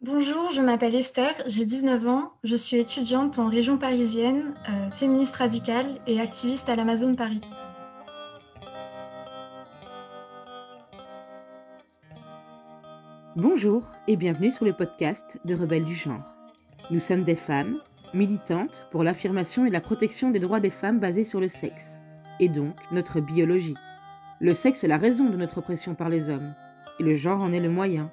Bonjour, je m'appelle Esther, j'ai 19 ans, je suis étudiante en région parisienne, euh, féministe radicale et activiste à l'Amazon Paris. Bonjour et bienvenue sur le podcast de Rebelles du genre. Nous sommes des femmes militantes pour l'affirmation et la protection des droits des femmes basés sur le sexe, et donc notre biologie. Le sexe est la raison de notre oppression par les hommes, et le genre en est le moyen.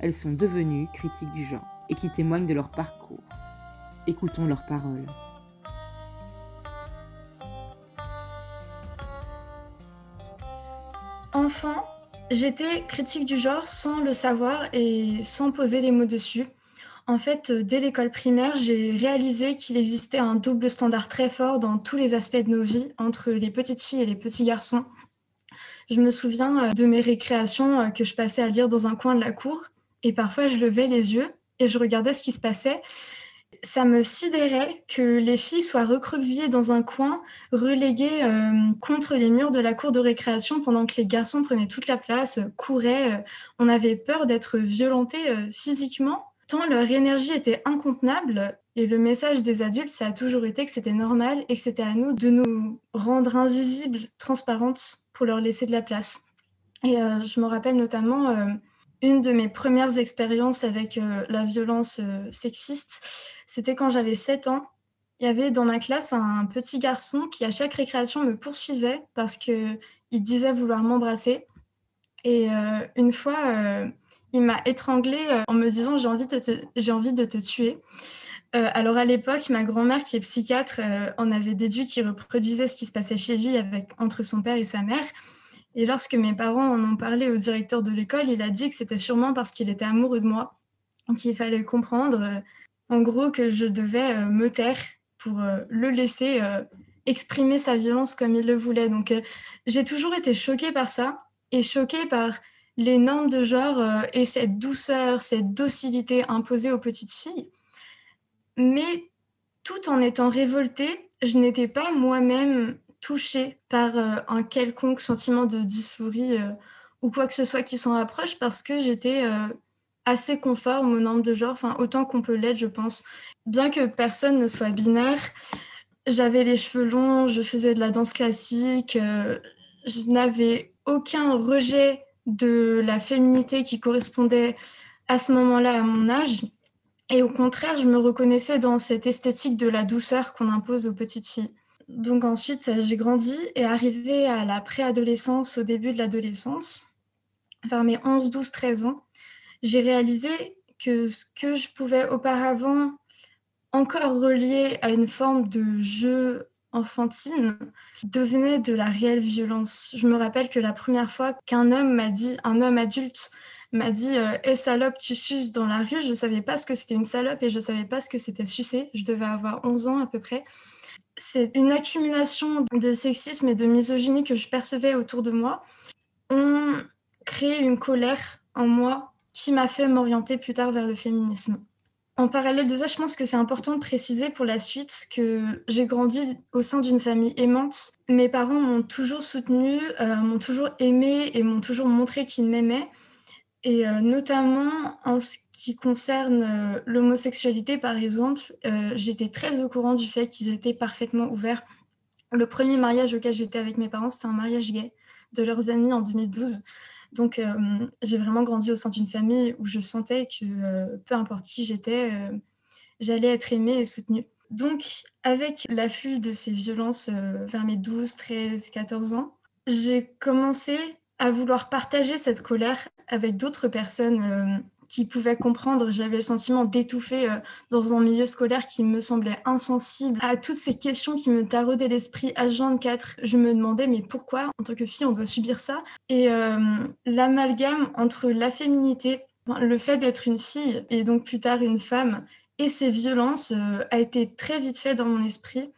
elles sont devenues critiques du genre et qui témoignent de leur parcours. Écoutons leurs paroles. Enfant, j'étais critique du genre sans le savoir et sans poser les mots dessus. En fait, dès l'école primaire, j'ai réalisé qu'il existait un double standard très fort dans tous les aspects de nos vies entre les petites filles et les petits garçons. Je me souviens de mes récréations que je passais à lire dans un coin de la cour et parfois, je levais les yeux et je regardais ce qui se passait. Ça me sidérait que les filles soient recroquevillées dans un coin, reléguées euh, contre les murs de la cour de récréation pendant que les garçons prenaient toute la place, couraient. Euh, on avait peur d'être violentés euh, physiquement, tant leur énergie était incontenable. Et le message des adultes, ça a toujours été que c'était normal et que c'était à nous de nous rendre invisibles, transparentes, pour leur laisser de la place. Et je me rappelle notamment une de mes premières expériences avec euh, la violence euh, sexiste, c'était quand j'avais 7 ans. Il y avait dans ma classe un petit garçon qui, à chaque récréation, me poursuivait parce qu'il disait vouloir m'embrasser. Et euh, une fois, il m'a étranglée en me disant J'ai envie, de te, envie de te tuer. alors à l'époque, ma grand-mère, qui est psychiatre, en avait déduit qu'il reproduisait ce qui se passait chez lui entre son père et sa mère. Et lorsque mes parents en ont parlé au directeur de l'école, il a dit que c'était sûrement parce qu'il était amoureux de moi, qu'il fallait comprendre, euh, en gros, que je devais euh, me taire pour euh, le laisser exprimer sa violence comme il le voulait. Donc j'ai toujours été choquée par ça et choquée par les normes de genre et cette douceur, cette docilité imposée aux petites filles. Mais tout en étant révoltée, je n'étais pas moi-même touchée par euh, un quelconque sentiment de dysphorie euh, ou quoi que ce soit qui s'en rapproche parce que j'étais euh, assez conforme aux normes de genre, enfin autant qu'on peut l'être, je pense. Bien que personne ne soit binaire, j'avais les cheveux longs, je faisais de la danse classique, je n'avais aucun rejet de la féminité qui correspondait à ce moment-là à mon âge. Et au contraire, je me reconnaissais dans cette esthétique de la douceur qu'on impose aux petites filles donc ensuite, j'ai grandi et arrivé à la préadolescence, au début de l'adolescence, vers mes 11, 12, 13 ans, j'ai réalisé que ce que je pouvais auparavant encore relier à une forme de jeu enfantine devenait de la réelle violence. Je me rappelle que la première fois qu'un homme m'a dit, un homme adulte m'a dit "Eh salope, tu suces dans la rue", je ne savais pas ce que c'était une salope et je ne savais pas ce que c'était sucer. Je devais avoir 11 ans à peu près c'est une accumulation de sexisme et de misogynie que je percevais autour de moi, ont créé une colère en moi qui m'a fait m'orienter plus tard vers le féminisme. En parallèle de ça, je pense que c'est important de préciser pour la suite que j'ai grandi au sein d'une famille aimante. Mes parents m'ont toujours soutenue, euh, m'ont toujours aimée et m'ont toujours montré qu'ils m'aimaient. Et euh, notamment en ce qui concerne euh, l'homosexualité, par exemple, euh, j'étais très au courant du fait qu'ils étaient parfaitement ouverts. Le premier mariage auquel j'étais avec mes parents, c'était un mariage gay de leurs amis en 2012. Donc, j'ai vraiment grandi au sein d'une famille où je sentais que peu importe qui j'étais, j'allais être aimée et soutenue. Donc, avec l'affût de ces violences vers mes 12, 13, 14 ans, j'ai commencé à vouloir partager cette colère avec d'autres personnes qui pouvaient comprendre. J'avais le sentiment d'étouffer euh, dans un milieu scolaire qui me semblait insensible à toutes ces questions qui me taraudaient l'esprit à 24. Je me demandais, mais pourquoi, en tant que fille, on doit subir ça? Et euh, l'amalgame entre la féminité, le fait d'être une fille et donc plus tard une femme, et ces violences a été très vite fait dans mon esprit.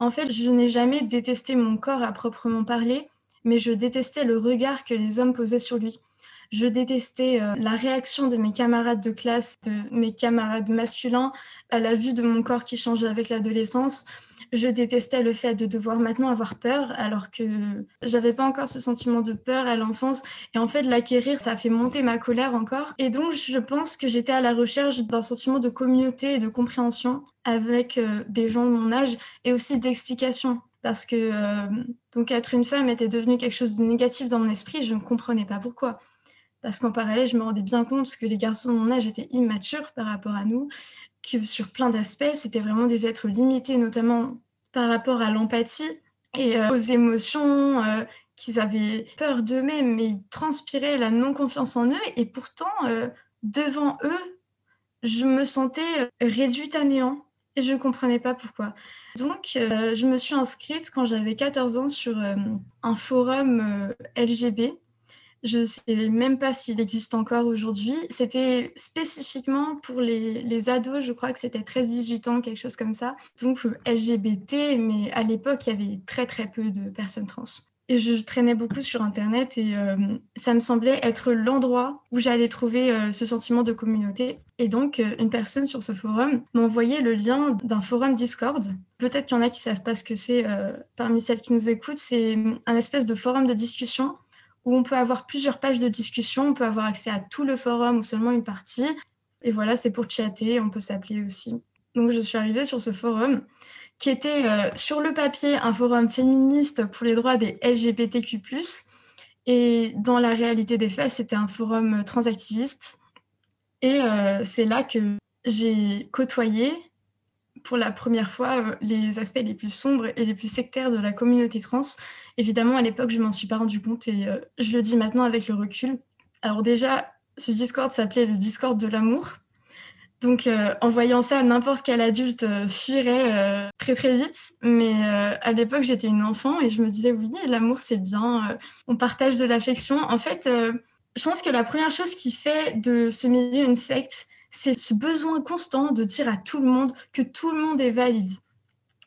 En fait, je n'ai jamais détesté mon corps à proprement parler, mais je détestais le regard que les hommes posaient sur lui. Je détestais la réaction de mes camarades de classe, de mes camarades masculins à la vue de mon corps qui changeait avec l'adolescence je détestais le fait de devoir maintenant avoir peur, alors que j'avais pas encore ce sentiment de peur à l'enfance. Et en fait, l'acquérir, ça a fait monter ma colère encore. Et donc, je pense que j'étais à la recherche d'un sentiment de communauté et de compréhension avec euh, des gens de mon âge et aussi d'explication. Parce que euh, donc être une femme était devenu quelque chose de négatif dans mon esprit, je ne comprenais pas pourquoi. Parce qu'en parallèle, je me rendais bien compte que les garçons de mon âge étaient immatures par rapport à nous, que sur plein d'aspects, c'était vraiment des êtres limités, notamment par rapport à l'empathie et euh, aux émotions, euh, qu'ils avaient peur d'eux-mêmes, mais ils transpiraient la non-confiance en eux. Et pourtant, devant eux, je me sentais réduite à néant. Et je ne comprenais pas pourquoi. Donc, je me suis inscrite quand j'avais 14 ans sur un forum LGB je ne sais même pas s'il existe encore aujourd'hui. C'était spécifiquement pour les, les, ados, je crois que c'était 13-18 ans, quelque chose comme ça. Donc LGBT, mais à l'époque, il y avait très très peu de personnes trans. Et je traînais beaucoup sur Internet et euh, ça me semblait être l'endroit où j'allais trouver euh, ce sentiment de communauté. Et donc, euh, une personne sur ce forum m'a envoyé le lien d'un forum Discord. Peut-être qu'il y en a qui savent pas ce que c'est parmi celles qui nous écoutent. C'est un espèce de forum de discussion où on peut avoir plusieurs pages de discussion, on peut avoir accès à tout le forum ou seulement une partie. Et voilà, c'est pour chatter, on peut s'appeler aussi. Donc je suis arrivée sur ce forum qui était euh, sur le papier un forum féministe pour les droits des LGBTQ+. Et dans la réalité des faits, c'était un forum transactiviste. Et euh, c'est là que j'ai côtoyé pour la première fois euh, les aspects les plus sombres et les plus sectaires de la communauté trans. Évidemment, à l'époque, je m'en suis pas rendu compte et euh, je le dis maintenant avec le recul. Alors déjà, ce Discord s'appelait le Discord de l'amour. Donc, euh, en voyant ça, n'importe quel adulte fuirait très très vite. Mais à l'époque, j'étais une enfant et je me disais oui, l'amour c'est bien, on partage de l'affection. En fait, je pense que la première chose qui fait de ce milieu une secte, c'est ce besoin constant de dire à tout le monde que tout le monde est valide.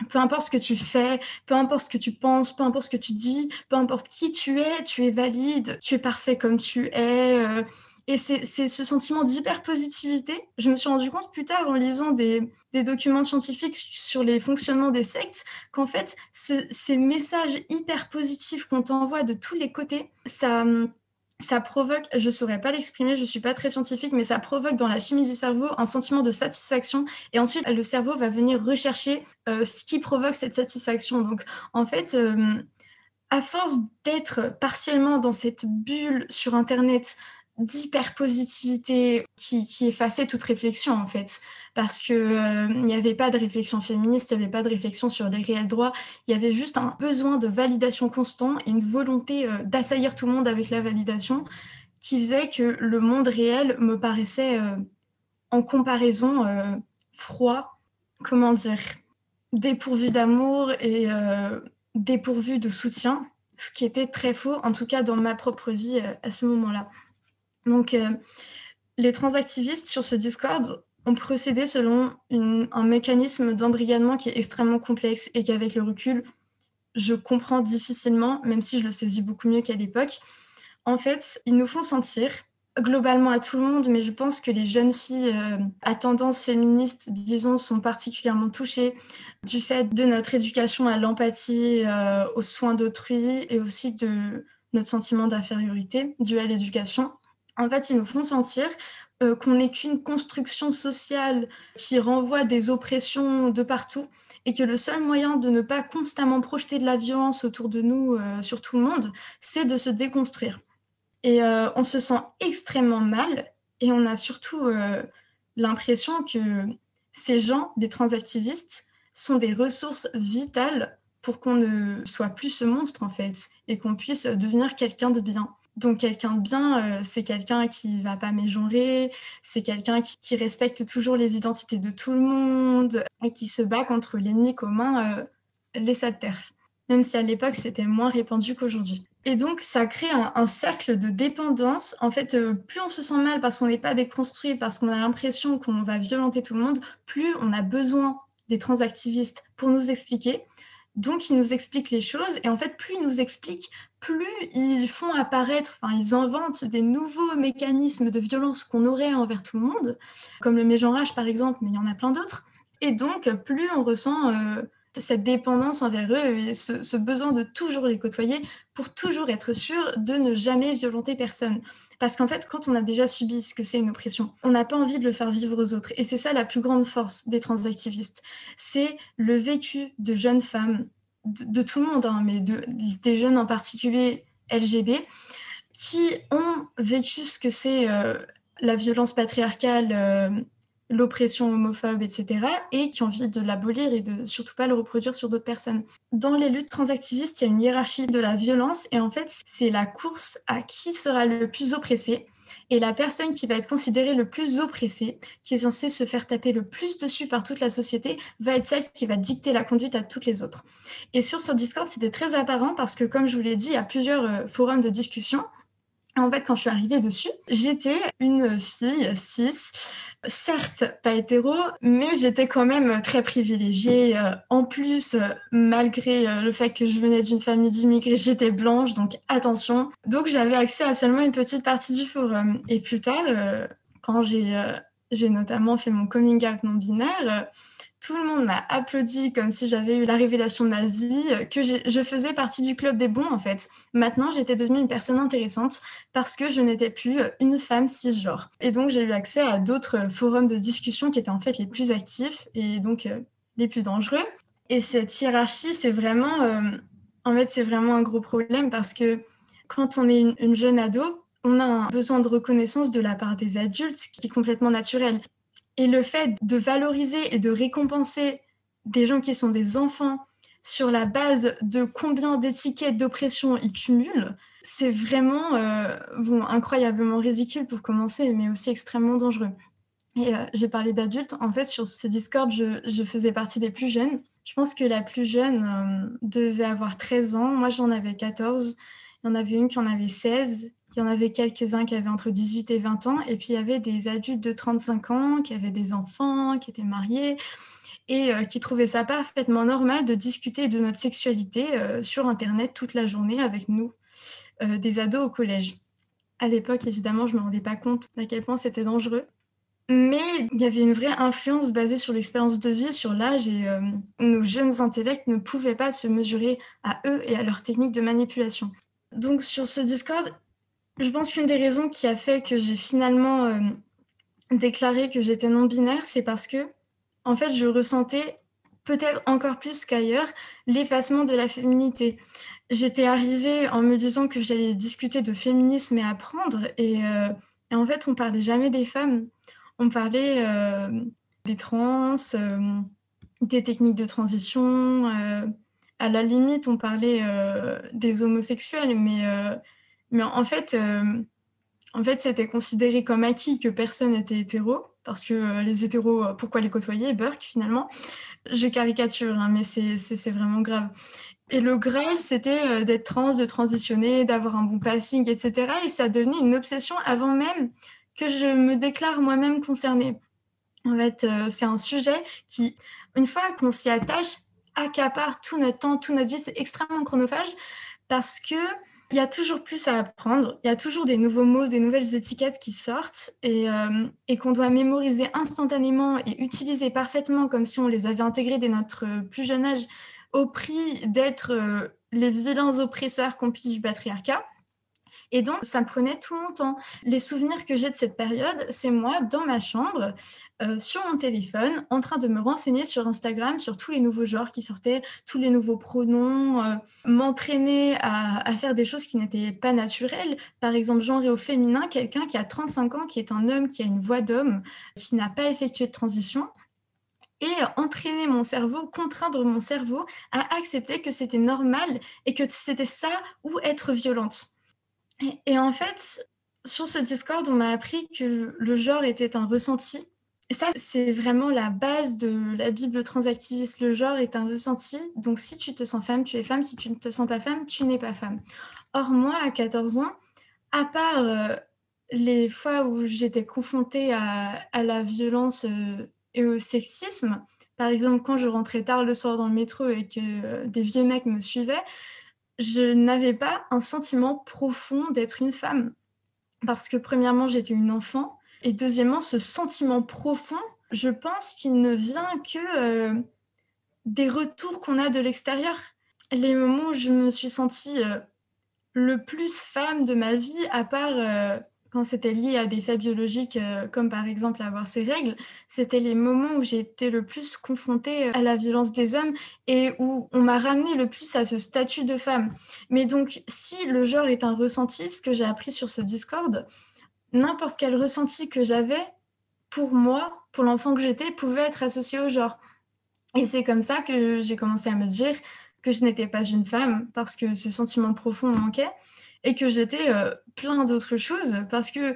Peu importe ce que tu fais, peu importe ce que tu penses, peu importe ce que tu dis, peu importe qui tu es, tu es valide, tu es parfait comme tu es. Et c'est ce sentiment d'hyper-positivité. Je me suis rendu compte plus tard en lisant des, documents scientifiques sur les fonctionnements des sectes qu'en fait, ces messages hyper positifs qu'on t'envoie de tous les côtés, ça, ça provoque, je ne saurais pas l'exprimer, je ne suis pas très scientifique, mais ça provoque dans la chimie du cerveau un sentiment de satisfaction et ensuite le cerveau va venir rechercher euh, ce qui provoque cette satisfaction. Donc en fait, euh, à force d'être partiellement dans cette bulle sur Internet d'hyper-positivité qui, qui, effaçait toute réflexion en fait. Parce que euh, n'y avait pas de réflexion féministe, il n'y avait pas de réflexion sur les réels droits, il y avait juste un besoin de validation constant et une volonté euh, d'assaillir tout le monde avec la validation qui faisait que le monde réel me paraissait euh, en comparaison froid, comment dire, dépourvu d'amour et dépourvu de soutien, ce qui était très faux, en tout cas dans ma propre vie à ce moment-là. Donc, euh, les transactivistes sur ce Discord ont procédé selon un mécanisme d'embrigadement qui est extrêmement complexe et qu'avec le recul, je comprends difficilement, même si je le saisis beaucoup mieux qu'à l'époque. En fait, ils nous font sentir, globalement à tout le monde, mais je pense que les jeunes filles euh, à tendance féministe, disons, sont particulièrement touchées du fait de notre éducation à l'empathie, euh, aux soins d'autrui et aussi de notre sentiment d'infériorité dû à l'éducation en fait, ils nous font sentir euh, qu'on n'est qu'une construction sociale qui renvoie des oppressions de partout et que le seul moyen de ne pas constamment projeter de la violence autour de nous euh, sur tout le monde, c'est de se déconstruire. Et euh, on se sent extrêmement mal et on a surtout l'impression que ces gens, les transactivistes, sont des ressources vitales pour qu'on ne soit plus ce monstre en fait et qu'on puisse devenir quelqu'un de bien. Donc quelqu'un de bien, euh, c'est quelqu'un qui va pas mégenrer, c'est quelqu'un qui, respecte toujours les identités de tout le monde et qui se bat contre l'ennemi commun, euh, les sales Même si à l'époque c'était moins répandu qu'aujourd'hui. Et donc, ça crée un, cercle de dépendance. En fait, euh, plus on se sent mal parce qu'on n'est pas déconstruit, parce qu'on a l'impression qu'on va violenter tout le monde, plus on a besoin des transactivistes pour nous expliquer. Donc, ils nous expliquent les choses. Et en fait, plus ils nous expliquent, plus ils font apparaître, enfin, ils inventent des nouveaux mécanismes de violence qu'on aurait envers tout le monde, comme le mégenrage, par exemple, mais il y en a plein d'autres. Et donc, plus on ressent euh, cette dépendance envers eux ce, besoin de toujours les côtoyer pour toujours être sûr de ne jamais violenter personne. Parce qu'en fait, quand on a déjà subi ce que c'est une oppression, on n'a pas envie de le faire vivre aux autres. Et c'est ça la plus grande force des transactivistes. C'est le vécu de jeunes femmes, de, tout le monde, hein, mais de, des jeunes en particulier LGB, qui ont vécu ce que c'est euh, la violence patriarcale. Euh, l'oppression homophobe, etc., et qui ont envie de l'abolir et de surtout pas le reproduire sur d'autres personnes. Dans les luttes transactivistes, il y a une hiérarchie de la violence, et en fait, c'est la course à qui sera le plus oppressé. Et la personne qui va être considérée le plus oppressée, qui est censée se faire taper le plus dessus par toute la société, va être celle qui va dicter la conduite à toutes les autres. Et sur ce Discord, c'était très apparent parce que, comme je vous l'ai dit, il y a plusieurs euh, forums de discussion. En fait, quand je suis arrivée dessus, j'étais une fille cis certes pas hétéro, mais j'étais quand même très privilégiée. Euh, en plus, euh, malgré euh, le fait que je venais d'une famille d'immigrés, j'étais blanche, donc attention. Donc j'avais accès à seulement une petite partie du forum. Et plus tard, quand j'ai notamment fait mon coming out non binaire, tout le monde m'a applaudi comme si j'avais eu la révélation de ma vie, que je faisais partie du club des bons en fait. Maintenant, j'étais devenue une personne intéressante parce que je n'étais plus une femme cisgenre. Et donc, j'ai eu accès à d'autres forums de discussion qui étaient en fait les plus actifs et donc euh, les plus dangereux. Et cette hiérarchie, c'est vraiment, euh, en fait, c'est vraiment un gros problème parce que quand on est une, une jeune ado, on a un besoin de reconnaissance de la part des adultes qui est complètement naturel. Et le fait de valoriser et de récompenser des gens qui sont des enfants sur la base de combien d'étiquettes d'oppression ils cumulent, c'est vraiment euh, bon, incroyablement ridicule pour commencer, mais aussi extrêmement dangereux. Et euh, j'ai parlé d'adultes. En fait, sur ce Discord, je, faisais partie des plus jeunes. Je pense que la plus jeune euh, devait avoir 13 ans. Moi, j'en avais 14. Il y en avait une qui en avait 16 il y en avait quelques-uns qui avaient entre 18 et 20 ans. Et puis, il y avait des adultes de 35 ans qui avaient des enfants, qui étaient mariés et euh, qui trouvaient ça parfaitement normal de discuter de notre sexualité euh, sur Internet toute la journée avec nous, euh, des ados au collège. À l'époque, évidemment, je ne me rendais pas compte à quel point c'était dangereux. Mais il y avait une vraie influence basée sur l'expérience de vie, sur l'âge, et nos jeunes intellects ne pouvaient pas se mesurer à eux et à leurs techniques de manipulation. Donc sur ce Discord, je pense qu'une des raisons qui a fait que j'ai finalement euh, déclaré que j'étais non-binaire, c'est parce que, en fait, je ressentais peut-être encore plus qu'ailleurs l'effacement de la féminité. J'étais arrivée en me disant que j'allais discuter de féminisme et apprendre, et, euh, en fait, on parlait jamais des femmes. On parlait euh, des trans, des techniques de transition. à la limite, on parlait des homosexuels, mais mais en fait, euh, en fait, c'était considéré comme acquis que personne n'était hétéro, parce que euh, les hétéros, euh, pourquoi les côtoyer Burke, finalement? Je caricature, hein, mais c'est vraiment grave. Et le graal, c'était d'être trans, de transitionner, d'avoir un bon passing, etc. Et ça devenait une obsession avant même que je me déclare moi-même concernée. En fait, c'est un sujet qui, une fois qu'on s'y attache, accapare tout notre temps, toute notre vie. C'est extrêmement chronophage parce que il y a toujours plus à apprendre, il y a toujours des nouveaux mots, des nouvelles étiquettes qui sortent et, euh, qu'on doit mémoriser instantanément et utiliser parfaitement comme si on les avait intégrés dès notre plus jeune âge au prix d'être euh, les vilains oppresseurs complices du patriarcat. Et donc, ça prenait tout mon temps. Les souvenirs que j'ai de cette période, c'est moi dans ma chambre, euh, sur mon téléphone, en train de me renseigner sur Instagram sur tous les nouveaux genres qui sortaient, tous les nouveaux pronoms, euh, m'entraîner à, faire des choses qui n'étaient pas naturelles. Par exemple, genre au féminin, quelqu'un qui a 35 ans, qui est un homme, qui a une voix d'homme, qui n'a pas effectué de transition et entraîner mon cerveau, contraindre mon cerveau à accepter que c'était normal et que c'était ça ou être violente. Et, en fait, sur ce Discord, on m'a appris que le genre était un ressenti. Ça, c'est vraiment la base de la Bible transactiviste. Le genre est un ressenti. Donc, si tu te sens femme, tu es femme. Si tu ne te sens pas femme, tu n'es pas femme. Or, moi, à 14 ans, à part les fois où j'étais confrontée à, la violence et au sexisme, par exemple, quand je rentrais tard le soir dans le métro et que des vieux mecs me suivaient, je n'avais pas un sentiment profond d'être une femme. Parce que premièrement, j'étais une enfant. Et deuxièmement, ce sentiment profond, je pense qu'il ne vient que euh, des retours qu'on a de l'extérieur. Les moments où je me suis sentie euh, le plus femme de ma vie, à part euh, quand c'était lié à des faits biologiques, euh, comme par exemple avoir ses règles, c'était les moments où j'ai été le plus confrontée à la violence des hommes et où on m'a ramené le plus à ce statut de femme. Mais donc, si le genre est un ressenti, ce que j'ai appris sur ce Discord, n'importe quel ressenti que j'avais, pour moi, pour l'enfant que j'étais, pouvait être associé au genre. Et c'est comme ça que j'ai commencé à me dire que je n'étais pas une femme parce que ce sentiment profond manquait et que j'étais euh, plein d'autres choses parce que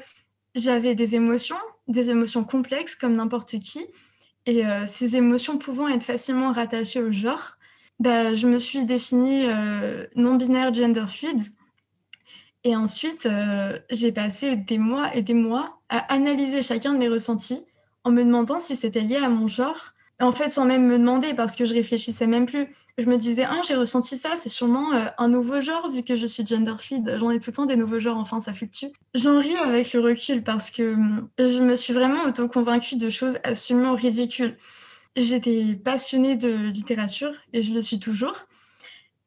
j'avais des émotions, des émotions complexes comme n'importe qui, et euh, ces émotions pouvant être facilement rattachées au genre, bah, je me suis définie euh, non-binaire gender fluid. Et ensuite, j'ai passé des mois et des mois à analyser chacun de mes ressentis en me demandant si c'était lié à mon genre. En fait, sans même me demander, parce que je réfléchissais même plus je me disais, ah, j'ai ressenti ça, c'est sûrement euh, un nouveau genre, vu que je suis gender. J'en ai tout le temps des nouveaux genres, enfin, ça fluctue. J'en ris avec le recul parce que hum, je me suis vraiment auto-convaincue de choses absolument ridicules. J'étais passionnée de littérature et je le suis toujours.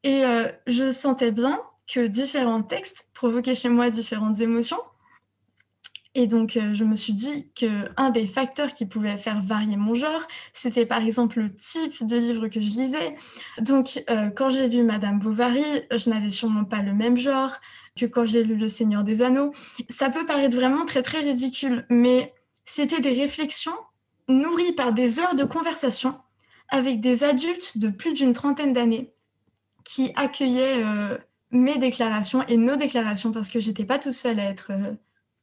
Et euh, je sentais bien que différents textes provoquaient chez moi différentes émotions. Et donc, euh, je me suis dit qu'un des facteurs qui pouvait faire varier mon genre, c'était par exemple le type de livre que je lisais. Donc, euh, quand j'ai lu Madame Bovary, je n'avais sûrement pas le même genre que quand j'ai lu Le Seigneur des Anneaux. Ça peut paraître vraiment très, très ridicule, mais c'était des réflexions nourries par des heures de conversation avec des adultes de plus d'une trentaine d'années qui accueillaient euh, mes déclarations et nos déclarations parce que j'étais pas toute seule à être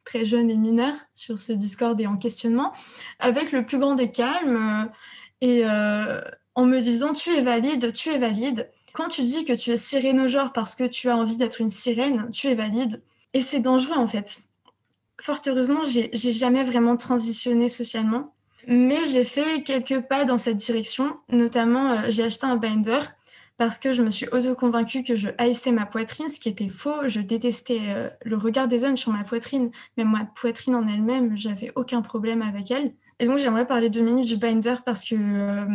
très jeune et mineur sur ce Discord et en questionnement, avec le plus grand des calmes euh, et euh, en me disant tu es valide, tu es valide. Quand tu dis que tu es sirénogore parce que tu as envie d'être une sirène, tu es valide. Et c'est dangereux en fait. Fort heureusement, j'ai jamais vraiment transitionné socialement, mais j'ai fait quelques pas dans cette direction. Notamment, euh, j'ai acheté un binder parce que je me suis auto-convaincue que je haïssais ma poitrine, ce qui était faux. Je détestais euh, le regard des hommes sur ma poitrine, mais ma poitrine en elle-même, j'avais aucun problème avec elle. Et donc j'aimerais parler deux minutes du binder parce que euh,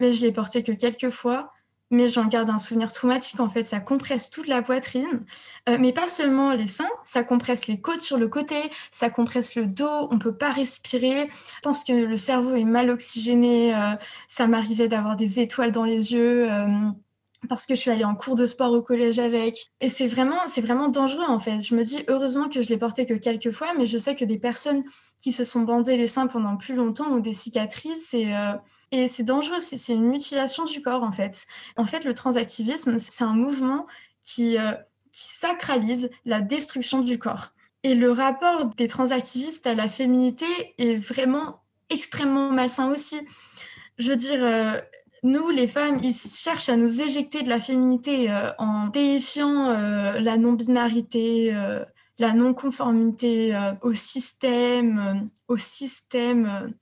je l'ai porté que quelques fois, mais j'en garde un souvenir traumatique. En fait, ça compresse toute la poitrine, euh, mais pas seulement les seins, ça compresse les côtes sur le côté, ça compresse le dos, on peut pas respirer. Je pense que le cerveau est mal oxygéné. ça m'arrivait d'avoir des étoiles dans les yeux parce que je suis allée en cours de sport au collège avec. Et c'est vraiment, c'est vraiment dangereux en fait. Je me dis heureusement que je l'ai porté que quelques fois, mais je sais que des personnes qui se sont bandées les seins pendant plus longtemps ont des cicatrices et, euh, c'est dangereux. C'est une mutilation du corps en fait. En fait, le transactivisme, c'est un mouvement qui, euh, qui sacralise la destruction du corps. Et le rapport des transactivistes à la féminité est vraiment extrêmement malsain aussi. Je veux dire, euh, nous, les femmes, ils cherchent à nous éjecter de la féminité euh, en déifiant euh, la non-binarité, euh, la non-conformité au système, au système,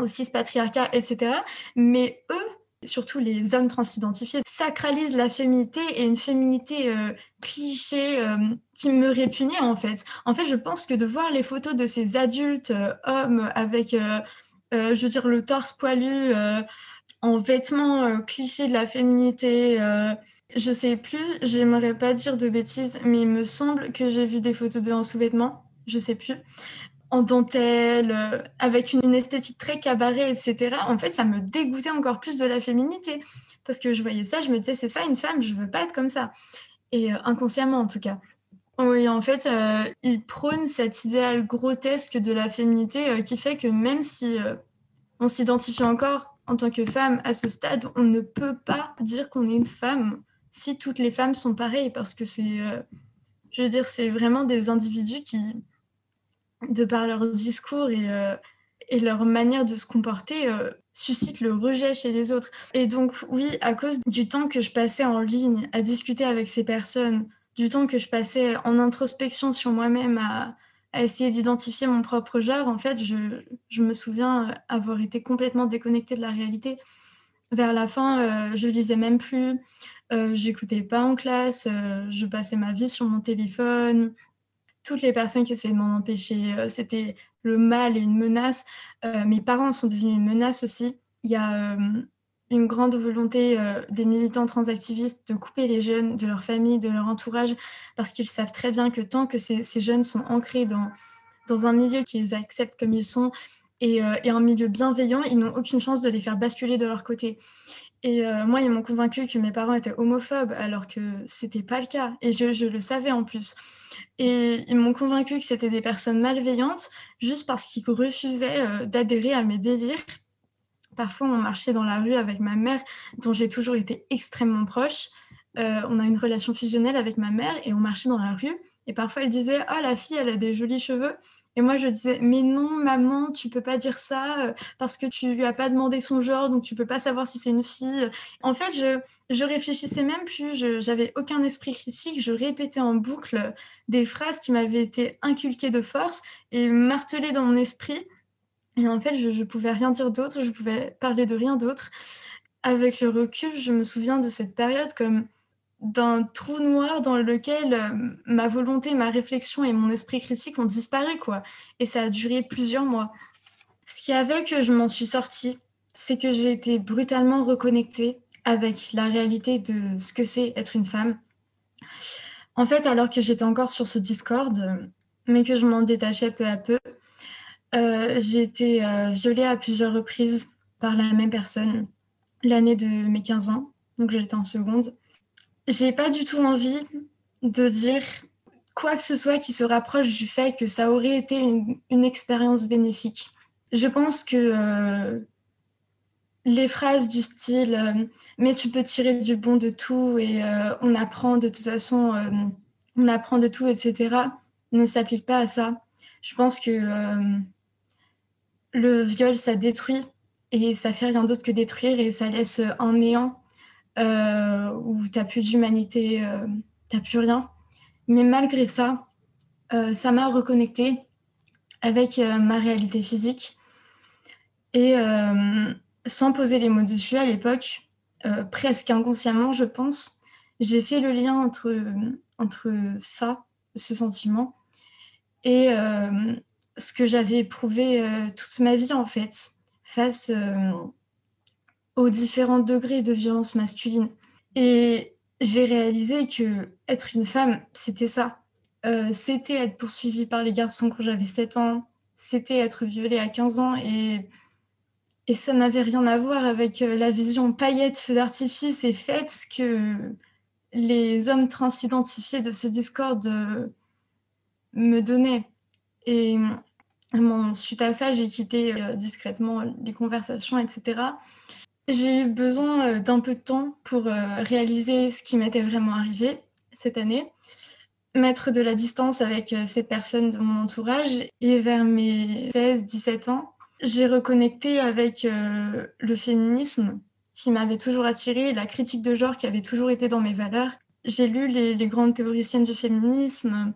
au cis-patriarcat, etc. Mais eux, surtout les hommes transidentifiés, sacralisent la féminité et une féminité cliché qui me répugnait en fait. En fait, je pense que de voir les photos de ces adultes hommes avec, je veux dire, le torse poilu en vêtements euh, clichés de la féminité. Euh, je sais plus, j'aimerais pas dire de bêtises, mais il me semble que j'ai vu des photos d'eux en sous-vêtements, je sais plus, en dentelle, euh, avec une, esthétique très cabaret, etc. En fait, ça me dégoûtait encore plus de la féminité, parce que je voyais ça, je me disais, c'est ça une femme, je veux pas être comme ça. Et inconsciemment, en tout cas. Oui, en fait, il prône cet idéal grotesque de la féminité qui fait que même si on s'identifie encore en tant que femme, à ce stade, on ne peut pas dire qu'on est une femme si toutes les femmes sont pareilles, parce que c'est, euh, je veux dire, c'est vraiment des individus qui, de par leur discours et, euh, leur manière de se comporter, euh, suscitent le rejet chez les autres. Et donc, oui, à cause du temps que je passais en ligne à discuter avec ces personnes, du temps que je passais en introspection sur moi-même à, essayer d'identifier mon propre genre, en fait, je, me souviens avoir été complètement déconnectée de la réalité. Vers la fin, je lisais même plus, j'écoutais pas en classe, je passais ma vie sur mon téléphone. Toutes les personnes qui essayaient de m'en empêcher, c'était le mal et une menace. mes parents sont devenus une menace aussi. Il y a une grande volonté euh, des militants transactivistes de couper les jeunes de leur famille, de leur entourage, parce qu'ils savent très bien que tant que ces, jeunes sont ancrés dans, un milieu qui les accepte comme ils sont et, euh, un milieu bienveillant, ils n'ont aucune chance de les faire basculer de leur côté. Et euh, moi, ils m'ont convaincu que mes parents étaient homophobes, alors que c'était pas le cas. Et je, le savais en plus. Et ils m'ont convaincu que c'était des personnes malveillantes, juste parce qu'ils refusaient d'adhérer à mes délires Parfois, on marchait dans la rue avec ma mère, dont j'ai toujours été extrêmement proche. Euh, on a une relation fusionnelle avec ma mère et on marchait dans la rue. Et parfois, elle disait Ah, la fille, elle a des jolis cheveux. Et moi, je disais Mais non, maman, tu peux pas dire ça euh, parce que tu lui as pas demandé son genre, donc tu peux pas savoir si c'est une fille. En fait, je, je réfléchissais même plus, j'avais aucun esprit critique, je répétais en boucle des phrases qui m'avaient été inculquées de force et martelées dans mon esprit. Et en fait, je ne pouvais rien dire d'autre, je pouvais parler de rien d'autre. Avec le recul, je me souviens de cette période comme d'un trou noir dans lequel euh, ma volonté, ma réflexion et mon esprit critique ont disparu, quoi. Et ça a duré plusieurs mois. Ce qui a fait que je m'en suis sortie, c'est que j'ai été brutalement reconnectée avec la réalité de ce que c'est être une femme. En fait, alors que j'étais encore sur ce Discord, mais que je m'en détachais peu à peu, euh, j'ai été euh, violée à plusieurs reprises par la même personne l'année de mes 15 ans, donc j'étais en seconde. J'ai pas du tout envie de dire quoi que ce soit qui se rapproche du fait que ça aurait été une, expérience bénéfique. Je pense que euh, les phrases du style mais tu peux tirer du bon de tout et on apprend de toute façon, on apprend de tout, etc., ne s'appliquent pas à ça. Je pense que le viol, ça détruit et ça fait rien d'autre que détruire et ça laisse un néant euh, où t'as plus d'humanité, euh, t'as plus rien. Mais malgré ça, euh, ça m'a reconnecté avec ma réalité physique et sans poser les mots dessus à l'époque, presque inconsciemment, je pense, j'ai fait le lien entre, entre ça, ce sentiment, et ce que j'avais éprouvé euh, toute ma vie en fait, face euh, aux différents degrés de violence masculine. Et j'ai réalisé que être une femme, c'était ça. Euh, c'était être poursuivie par les garçons quand j'avais 7 ans, c'était être violée à 15 ans et, et ça n'avait rien à voir avec la vision paillette, feu d'artifice et fête que les hommes transidentifiés de ce Discord me donnaient. Et suite à ça, j'ai quitté euh, discrètement les conversations, etc. J'ai eu besoin euh, d'un peu de temps pour euh, réaliser ce qui m'était vraiment arrivé cette année, mettre de la distance avec cette personne de mon entourage et vers mes 16-17 ans, j'ai reconnecté avec le féminisme qui m'avait toujours attiré, la critique de genre qui avait toujours été dans mes valeurs. J'ai lu les grandes théoriciennes du féminisme,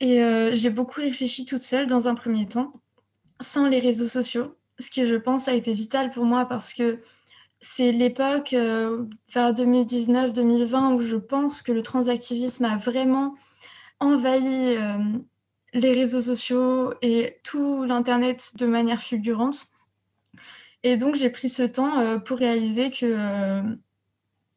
et euh, j'ai beaucoup réfléchi toute seule dans un premier temps, sans les réseaux sociaux, ce qui, je pense, a été vital pour moi parce que c'est l'époque euh, vers 2019-2020 où je pense que le transactivisme a vraiment envahi euh, les réseaux sociaux et tout l'Internet de manière fulgurante. Et donc, j'ai pris ce temps pour réaliser que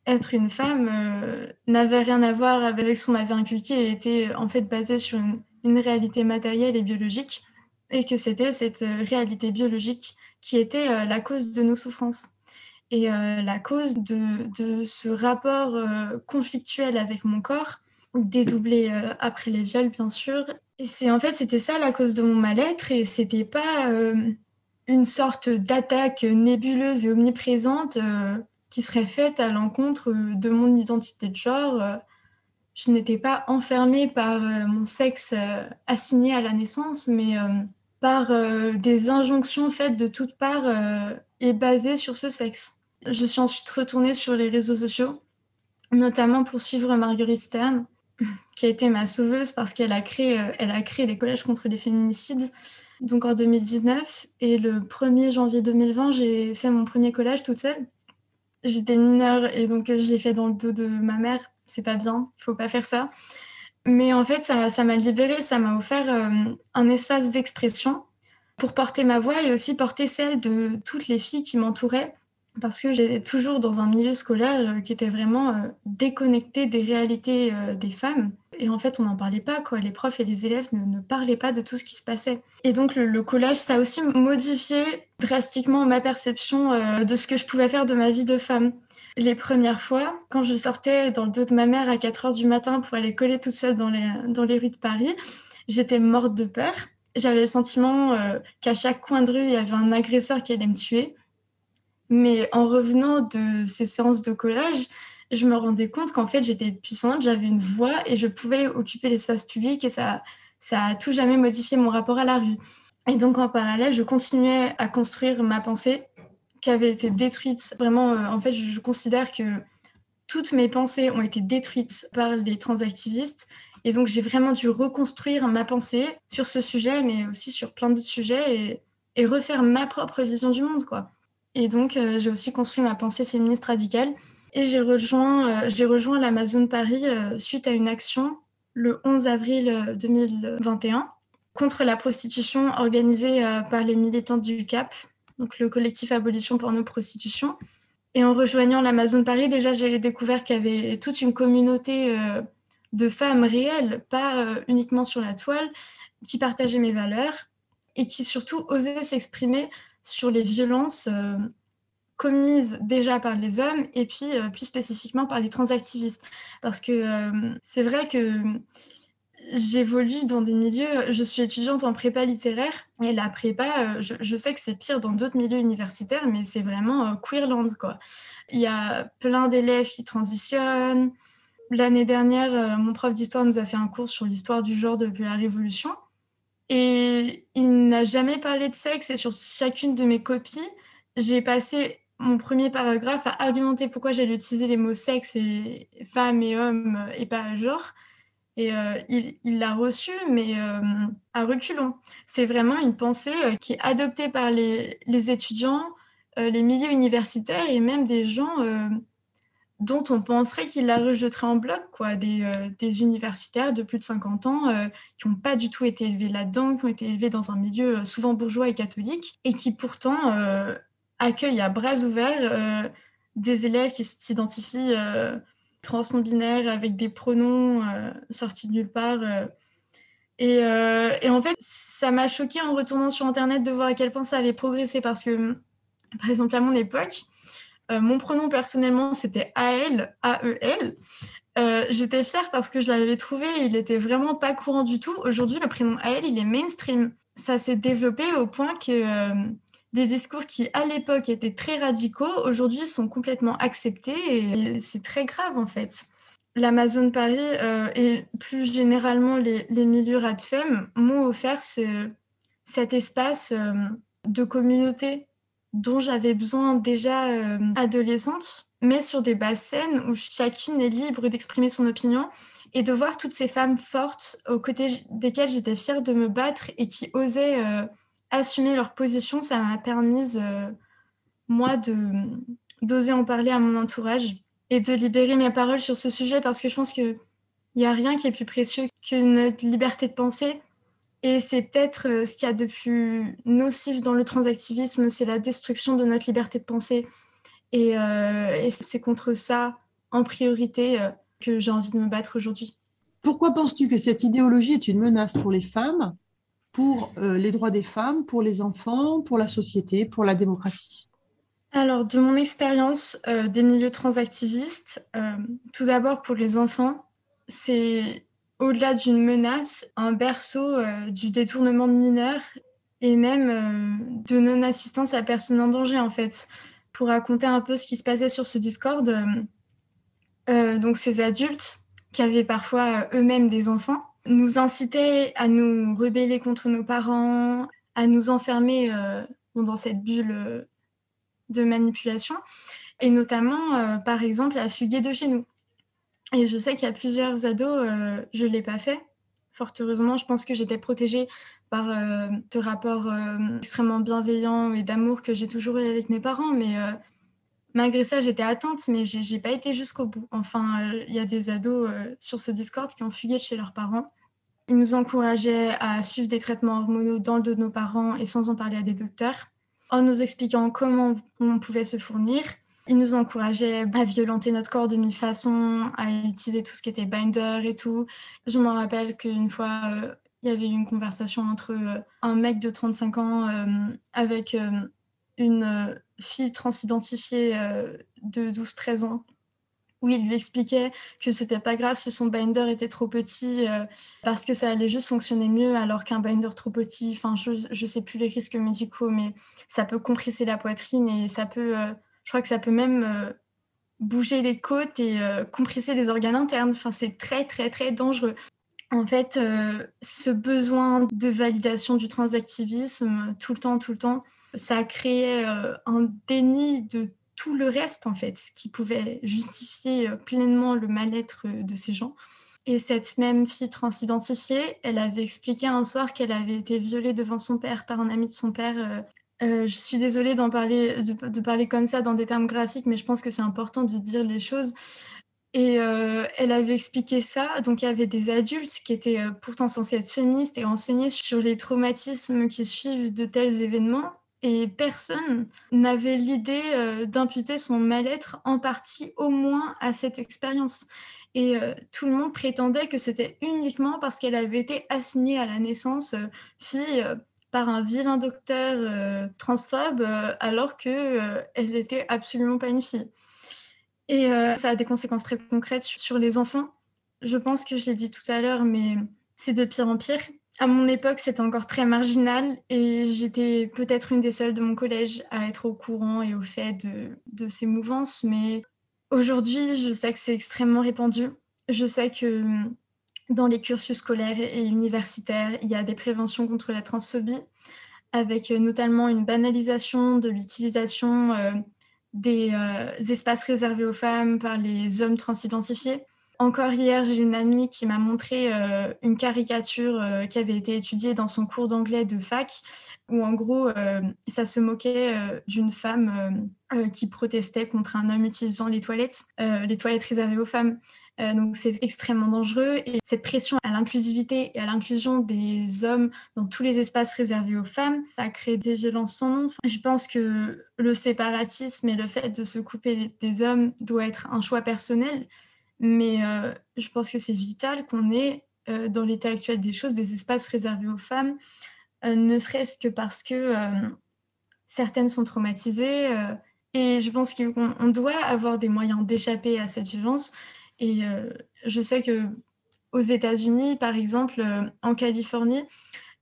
être une femme euh, n'avait rien à voir avec ce qu'on m'avait inculqué et était en fait basé sur une, réalité matérielle et biologique et que c'était cette euh, réalité biologique qui était euh, la cause de nos souffrances et la cause de, ce rapport conflictuel avec mon corps, dédoublé après les viols bien sûr. Et c'est en fait c'était ça la cause de mon mal-être et c'était pas une sorte d'attaque nébuleuse et omniprésente qui serait faite à l'encontre de mon identité de genre. Euh, je n'étais pas enfermée par euh, mon sexe euh, assigné à la naissance, mais par des injonctions faites de toutes parts et basées sur ce sexe. Je suis ensuite retournée sur les réseaux sociaux, notamment pour suivre Marguerite Stern. qui a été ma sauveuse parce qu'elle a créé, elle a créé les collèges contre les féminicides donc en 2019. Et le 1er janvier 2020, j'ai fait mon premier collège toute seule. J'étais mineure et donc j'ai fait dans le dos de ma mère. C'est pas bien, il faut pas faire ça. Mais en fait, ça m'a libérée, ça m'a offert euh, un espace d'expression pour porter ma voix et aussi porter celle de toutes les filles qui m'entouraient. Parce que j'étais toujours dans un milieu scolaire euh, qui était vraiment euh, déconnecté des réalités des femmes. Et en fait, on n'en parlait pas. Les profs et les élèves ne, parlaient pas de tout ce qui se passait. Et donc, le, collège, ça a aussi modifié drastiquement ma perception de ce que je pouvais faire de ma vie de femme. Les premières fois, quand je sortais dans le dos de ma mère à 4 heures du matin pour aller coller toute seule dans les, dans les rues de Paris, j'étais morte de peur. J'avais le sentiment euh, qu'à chaque coin de rue, il y avait un agresseur qui allait me tuer. Mais en revenant de ces séances de collage, je me rendais compte qu'en fait, j'étais puissante, j'avais une voix et je pouvais occuper l'espace public et ça, ça a tout jamais modifié mon rapport à la rue. Et donc, en parallèle, je continuais à construire ma pensée qui avait été détruite. Vraiment, euh, en fait, je, considère que toutes mes pensées ont été détruites par les transactivistes. Et donc, j'ai vraiment dû reconstruire ma pensée sur ce sujet, mais aussi sur plein d'autres sujets et, refaire ma propre vision du monde, quoi. Et donc, euh, j'ai aussi construit ma pensée féministe radicale. Et j'ai rejoint, euh, rejoint l'Amazon Paris suite à une action le 11 avril 2021 contre la prostitution organisée par les militantes du CAP, donc le collectif Abolition Porno Prostitution. Et en rejoignant l'Amazon Paris, déjà, j'ai découvert qu'il y avait toute une communauté euh, de femmes réelles, pas euh, uniquement sur la toile, qui partageaient mes valeurs et qui surtout osaient s'exprimer sur les violences euh, commises déjà par les hommes et puis plus spécifiquement par les transactivistes. Parce que c'est vrai que j'évolue dans des milieux, je suis étudiante en prépa littéraire et la prépa, euh, je, sais que c'est pire dans d'autres milieux universitaires, mais c'est vraiment euh, queerland quoi. Il y a plein d'élèves qui transitionnent. L'année dernière, euh, mon prof d'histoire nous a fait un cours sur l'histoire du genre depuis la Révolution et il n'a jamais parlé de sexe et sur chacune de mes copies, j'ai passé mon premier paragraphe à argumenter pourquoi j'allais utiliser les mots sexe et femme et homme et pas genre. Et euh, il l'a reçu, mais euh, à reculons. C'est vraiment une pensée euh, qui est adoptée par les, étudiants, les milieux universitaires et même des gens dont on penserait qu'ils la rejeteraient en bloc, quoi, des, universitaires de plus de 50 ans qui n'ont pas du tout été élevés là-dedans, qui ont été élevés dans un milieu souvent bourgeois et catholique, et qui pourtant accueillent à bras ouverts des élèves qui s'identifient trans non binaire avec des pronoms euh, sortis de nulle part. Euh. Euh, et, en fait, ça m'a choqué en retournant sur Internet de voir à quel point ça avait progressé parce que, par exemple, à mon époque, mon pronom personnellement, c'était AL, A-E-L. J'étais fière parce que je l'avais trouvé, il était vraiment pas courant du tout. Aujourd'hui, le prénom AL, il est mainstream. Ça s'est développé au point que des discours qui, à l'époque, étaient très radicaux, aujourd'hui sont complètement acceptés et c'est très grave en fait. L'Amazon Paris euh, et plus généralement les, milieux radfem m'ont offert cet espace euh, de communauté dont j'avais besoin déjà euh, adolescente, mais sur des bases scènes où chacune est libre d'exprimer son opinion et de voir toutes ces femmes fortes aux côtés desquelles j'étais fière de me battre et qui osaient assumer leur position, ça m'a permis, euh, moi, d'oser en parler à mon entourage et de libérer mes paroles sur ce sujet parce que je pense qu'il n'y a rien qui est plus précieux que notre liberté de penser. Et c'est peut-être euh, ce qu'il y a de plus nocif dans le transactivisme, c'est la destruction de notre liberté de penser. Euh, et c'est contre ça, en priorité, que j'ai envie de me battre aujourd'hui. Pourquoi penses-tu que cette idéologie est une menace pour les femmes pour euh, les droits des femmes, pour les enfants, pour la société, pour la démocratie alors, de mon expérience euh, des milieux transactivistes, euh, tout d'abord pour les enfants, c'est au-delà d'une menace, un berceau du détournement de mineurs et même de non-assistance à personne en danger, en fait. Pour raconter un peu ce qui se passait sur ce Discord, donc ces adultes qui avaient parfois eux-mêmes des enfants, nous inciter à nous rebeller contre nos parents, à nous enfermer euh, dans cette bulle euh, de manipulation, et notamment, euh, par exemple, à fuguer de chez nous. Et je sais qu'il y a plusieurs ados, je ne l'ai pas fait. Fort heureusement, je pense que j'étais protégée par ce rapport extrêmement bienveillant et d'amour que j'ai toujours eu avec mes parents. Mais malgré ça, j'étais atteinte, mais j'ai n'ai pas été jusqu'au bout. Enfin, il y a des ados sur ce Discord qui ont fugué de chez leurs parents. Ils nous encourageaient à suivre des traitements hormonaux dans le dos de nos parents et sans en parler à des docteurs, en nous expliquant comment on pouvait se fournir. Ils nous encourageaient à violenter notre corps de mille façons, à utiliser tout ce qui était binder et tout. Je me rappelle qu'une fois, euh, il y avait eu une conversation entre euh, un mec de 35 ans euh, avec une fille transidentifiée de 12-13 ans où il lui expliquait que c'était pas grave si son binder était trop petit euh, parce que ça allait juste fonctionner mieux alors qu'un binder trop petit, enfin je, je sais plus les risques médicaux mais ça peut compresser la poitrine et ça peut euh, je crois que ça peut même euh, bouger les côtes et compresser les organes internes, enfin c'est très très très dangereux. En fait, ce besoin de validation du transactivisme tout le temps, tout le temps, ça a créé un déni de tout le reste, en fait, qui pouvait justifier euh, pleinement le mal-être euh, de ces gens. Et cette même fille transidentifiée, elle avait expliqué un soir qu'elle avait été violée devant son père par un ami de son père. Euh, je suis désolée d'en parler, de, parler comme ça dans des termes graphiques, mais je pense que c'est important de dire les choses. Et elle avait expliqué ça. Donc il y avait des adultes qui étaient pourtant censés être féministes et renseignés sur les traumatismes qui suivent de tels événements et personne n'avait l'idée euh, d'imputer son mal-être en partie au moins à cette expérience. Et euh, tout le monde prétendait que c'était uniquement parce qu'elle avait été assignée à la naissance euh, fille par un vilain docteur transphobe alors qu'elle n'était absolument pas une fille. Et ça a des conséquences très concrètes sur les enfants. Je pense que je l'ai dit tout à l'heure, mais c'est de pire en pire à mon époque, c'était encore très marginal et j'étais peut-être une des seules de mon collège à être au courant et au fait de, ces mouvances. Mais aujourd'hui, je sais que c'est extrêmement répandu. Je sais que dans les cursus scolaires et universitaires, il y a des préventions contre la transphobie, avec notamment une banalisation de l'utilisation euh, des euh, espaces réservés aux femmes par les hommes transidentifiés. Encore hier, j'ai une amie qui m'a montré euh, une caricature euh, qui avait été étudiée dans son cours d'anglais de fac, où en gros, euh, ça se moquait d'une femme qui protestait contre un homme utilisant les toilettes, les toilettes réservées aux femmes. donc c'est extrêmement dangereux et cette pression à l'inclusivité et à l'inclusion des hommes dans tous les espaces réservés aux femmes, ça crée des violences sans nom. Je pense que le séparatisme et le fait de se couper des hommes doit être un choix personnel. Mais euh, je pense que c'est vital qu'on ait, euh, dans l'état actuel des choses, des espaces réservés aux femmes, euh, ne serait-ce que parce que certaines sont traumatisées. et je pense qu'on doit avoir des moyens d'échapper à cette violence. Et je sais que aux États-Unis, par exemple, en Californie,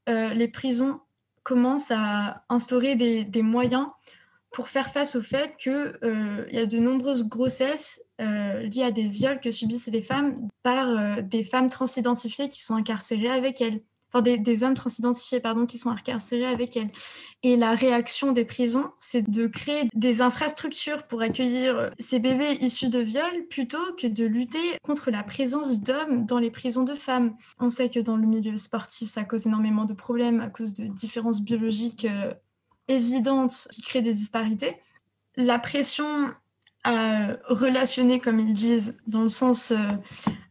les prisons commencent à instaurer des, des moyens pour faire face au fait qu'il euh, y a de nombreuses grossesses euh, liées à des viols que subissent les femmes par euh, des femmes transidentifiées qui sont incarcérées avec elles. Enfin, des, hommes transidentifiés, pardon, qui sont incarcérés avec elles. Et la réaction des prisons, c'est de créer des infrastructures pour accueillir ces bébés issus de viols plutôt que de lutter contre la présence d'hommes dans les prisons de femmes. On sait que dans le milieu sportif, ça cause énormément de problèmes à cause de différences biologiques évidente qui crée des disparités. La pression à relationner, comme ils disent, dans le sens euh,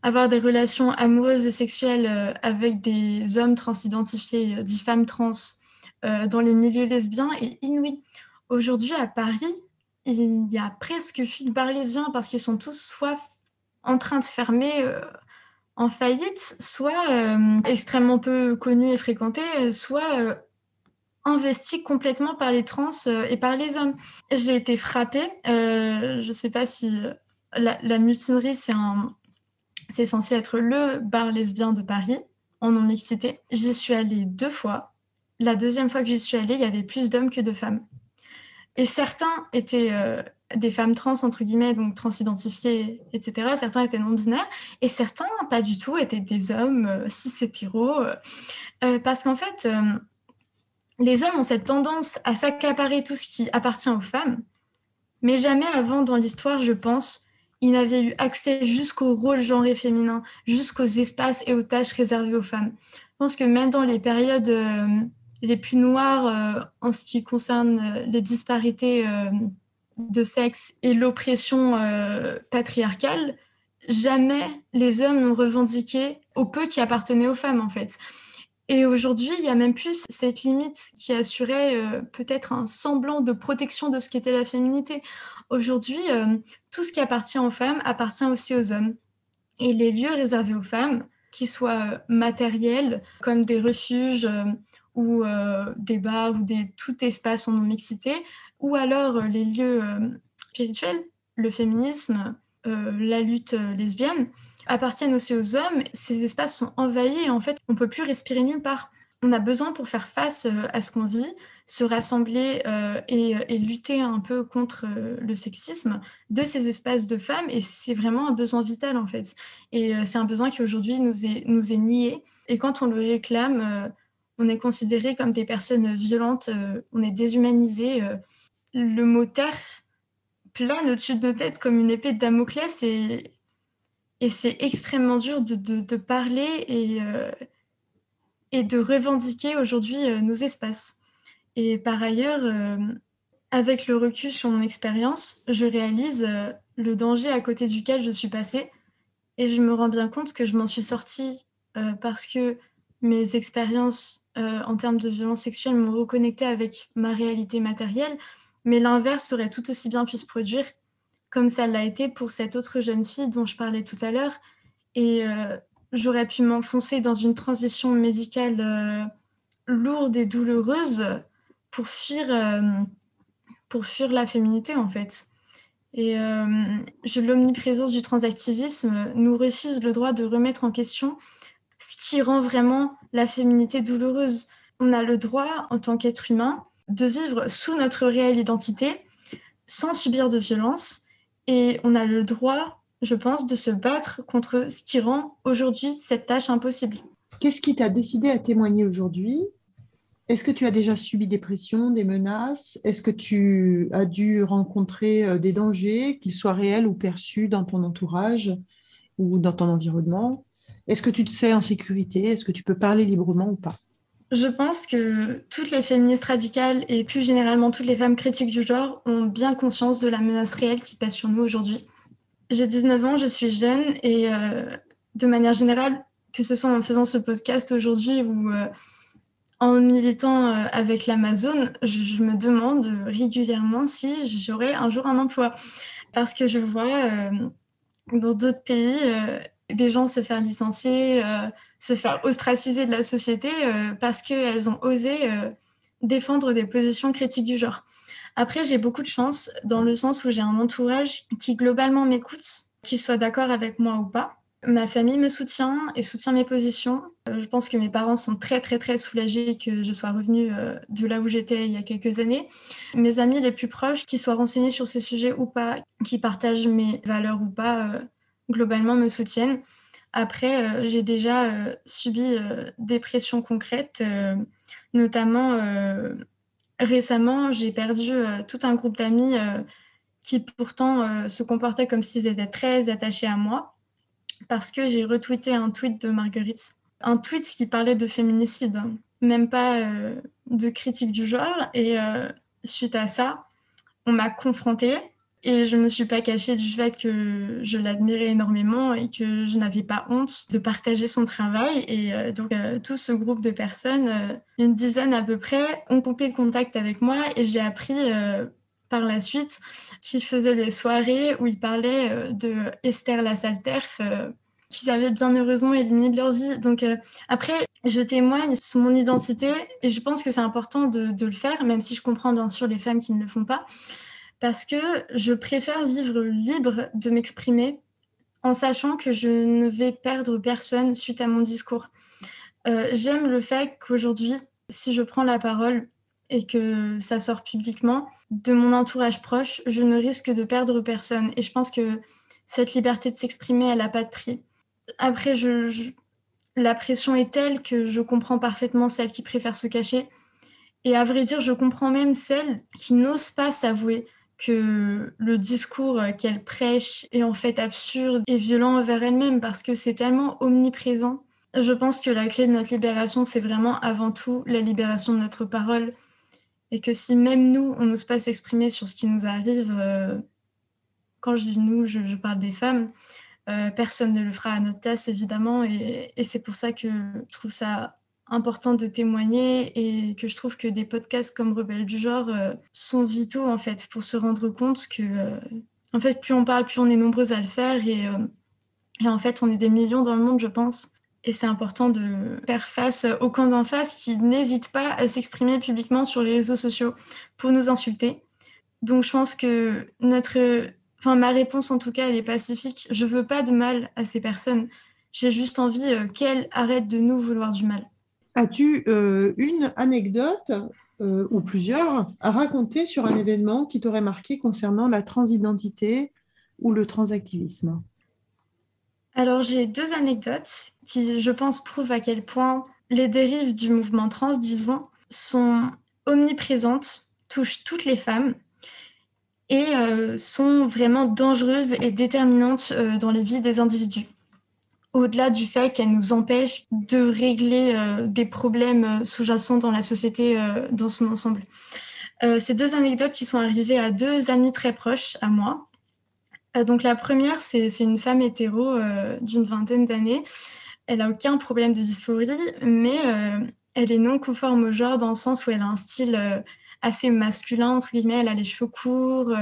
avoir des relations amoureuses et sexuelles euh, avec des hommes transidentifiés, euh, dix femmes trans, dans les milieux lesbiens est inouïe. Aujourd'hui, à Paris, il y a presque plus de bars lesbiens parce qu'ils sont tous soit en train de fermer en faillite, soit extrêmement peu connus et fréquentés, soit investi complètement par les trans euh, et par les hommes. J'ai été frappée. Euh, je ne sais pas si euh, la, mutinerie, c'est censé être le bar lesbien de Paris en non-mixité. J'y suis allée deux fois. La deuxième fois que j'y suis allée, il y avait plus d'hommes que de femmes. Et certains étaient des femmes trans, entre guillemets, donc transidentifiées, etc. Certains étaient non-binaires. Et certains, pas du tout, étaient des hommes cis-hétéros. parce qu'en fait, les hommes ont cette tendance à s'accaparer tout ce qui appartient aux femmes, mais jamais avant dans l'histoire, je pense, ils n'avaient eu accès jusqu'au rôle genré féminin, jusqu'aux espaces et aux tâches réservées aux femmes. Je pense que même dans les périodes euh, les plus noires euh, en ce qui concerne euh, les disparités de sexe et l'oppression patriarcale, jamais les hommes n'ont revendiqué au peu qui appartenait aux femmes en fait. Et aujourd'hui, il y a même plus cette limite qui assurait euh, peut-être un semblant de protection de ce qu'était la féminité. Aujourd'hui, euh, tout ce qui appartient aux femmes appartient aussi aux hommes. Et les lieux réservés aux femmes, qu'ils soient euh, matériels, comme des refuges ou des bars ou des, tout espace en non-mixité, ou alors les lieux spirituels, le féminisme, la lutte lesbienne, appartiennent aussi aux hommes, ces espaces sont envahis et en fait, on peut plus respirer nulle part. On a besoin pour faire face euh, à ce qu'on vit, se rassembler euh, euh, et, lutter un peu contre le sexisme de ces espaces de femmes et c'est vraiment un besoin vital en fait. Et c'est un besoin qui aujourd'hui nous est, nous est nié et quand on le réclame, on est considéré comme des personnes violentes, on est déshumanisé. le mot TERF plane au-dessus de nos têtes comme une épée de Damoclès et, et c'est extrêmement dur de, parler et, euh, et de revendiquer aujourd'hui euh, nos espaces. Et par ailleurs, euh, avec le recul sur mon expérience, je réalise le danger à côté duquel je suis passée et je me rends bien compte que je m'en suis sortie parce que mes expériences en termes de violence sexuelle m'ont reconnecté avec ma réalité matérielle, mais l'inverse aurait tout aussi bien pu se produire comme ça l'a été pour cette autre jeune fille dont je parlais tout à l'heure. Et euh, j'aurais pu m'enfoncer dans une transition médicale euh, lourde et douloureuse pour fuir, euh, pour fuir la féminité, en fait. Et l'omniprésence du transactivisme nous refuse le droit de remettre en question ce qui rend vraiment la féminité douloureuse. On a le droit, en tant qu'être humain, de vivre sous notre réelle identité, sans subir de violence, et on a le droit, je pense, de se battre contre ce qui rend aujourd'hui cette tâche impossible. Qu'est-ce qui t'a décidé à témoigner aujourd'hui? Est-ce que tu as déjà subi des pressions, des menaces? Est-ce que tu as dû rencontrer euh, des dangers, qu'ils soient réels ou perçus dans ton entourage ou dans ton environnement? Est-ce que tu te sais en sécurité? Est-ce que tu peux parler librement ou pas? Je pense que toutes les féministes radicales et plus généralement toutes les femmes critiques du genre ont bien conscience de la menace réelle qui pèse sur nous aujourd'hui. J'ai 19 ans, je suis jeune et euh, de manière générale, que ce soit en faisant ce podcast aujourd'hui ou euh, en militant euh, avec l'Amazon, je, me demande régulièrement si j'aurai un jour un emploi. Parce que je vois dans d'autres pays des gens se faire licencier se faire ostraciser de la société euh, parce qu'elles ont osé euh, défendre des positions critiques du genre. Après, j'ai beaucoup de chance dans le sens où j'ai un entourage qui globalement m'écoute, qui soit d'accord avec moi ou pas. Ma famille me soutient et soutient mes positions. Euh, je pense que mes parents sont très très très soulagés que je sois revenue de là où j'étais il y a quelques années. Mes amis les plus proches, qui soient renseignés sur ces sujets ou pas, qui partagent mes valeurs ou pas, globalement me soutiennent. Après, euh, j'ai déjà euh, subi euh, des pressions concrètes, notamment récemment, j'ai perdu tout un groupe d'amis qui pourtant se comportaient comme s'ils étaient très attachés à moi, parce que j'ai retweeté un tweet de Marguerite, un tweet qui parlait de féminicide, hein. même pas de critique du genre, et suite à ça, on m'a confrontée et je ne me suis pas cachée du fait que je l'admirais énormément et que je n'avais pas honte de partager son travail. Et euh, donc, euh, tout ce groupe de personnes, euh, une dizaine à peu près, ont coupé contact avec moi et j'ai appris par la suite qu'ils faisaient des soirées où ils parlaient de Esther Lassalterf qu'ils avaient bien heureusement éliminé de leur vie. Donc après, je témoigne sous mon identité et je pense que c'est important de, de, le faire, même si je comprends bien sûr les femmes qui ne le font pas parce que je préfère vivre libre de m'exprimer en sachant que je ne vais perdre personne suite à mon discours. Euh, j'aime le fait qu'aujourd'hui, si je prends la parole et que ça sort publiquement, de mon entourage proche, je ne risque de perdre personne. Et je pense que cette liberté de s'exprimer, elle n'a pas de prix. Après, la pression est telle que je comprends parfaitement celles qui préfèrent se cacher. Et à vrai dire, je comprends même celles qui n'osent pas s'avouer que le discours qu'elle prêche est en fait absurde et violent envers elle-même parce que c'est tellement omniprésent. Je pense que la clé de notre libération, c'est vraiment avant tout la libération de notre parole. Et que si même nous, on n'ose pas s'exprimer sur ce qui nous arrive, euh, quand je dis nous, je, parle des femmes, euh, personne ne le fera à notre place, évidemment. Et, et c'est pour ça que je trouve ça important de témoigner et que je trouve que des podcasts comme Rebelle du genre euh, sont vitaux en fait pour se rendre compte que euh, en fait plus on parle plus on est nombreux à le faire et, euh, et en fait on est des millions dans le monde je pense et c'est important de faire face au camp d'en face qui n'hésite pas à s'exprimer publiquement sur les réseaux sociaux pour nous insulter. Donc je pense que notre enfin ma réponse en tout cas elle est pacifique. Je veux pas de mal à ces personnes. J'ai juste envie qu'elles arrêtent de nous vouloir du mal. As-tu euh, une anecdote euh, ou plusieurs à raconter sur un événement qui t'aurait marqué concernant la transidentité ou le transactivisme? Alors j'ai deux anecdotes qui, je pense, prouvent à quel point les dérives du mouvement trans, disons, sont omniprésentes, touchent toutes les femmes et euh, sont vraiment dangereuses et déterminantes dans les vies des individus au-delà du fait qu'elle nous empêche de régler euh, des problèmes euh, sous-jacents dans la société euh, dans son ensemble. ces deux anecdotes qui sont arrivées à deux amis très proches à moi. donc la première, c'est une femme hétéro d'une vingtaine d'années. Elle a aucun problème de dysphorie, mais elle est non conforme au genre dans le sens où elle a un style assez masculin, entre guillemets. Elle a les cheveux courts,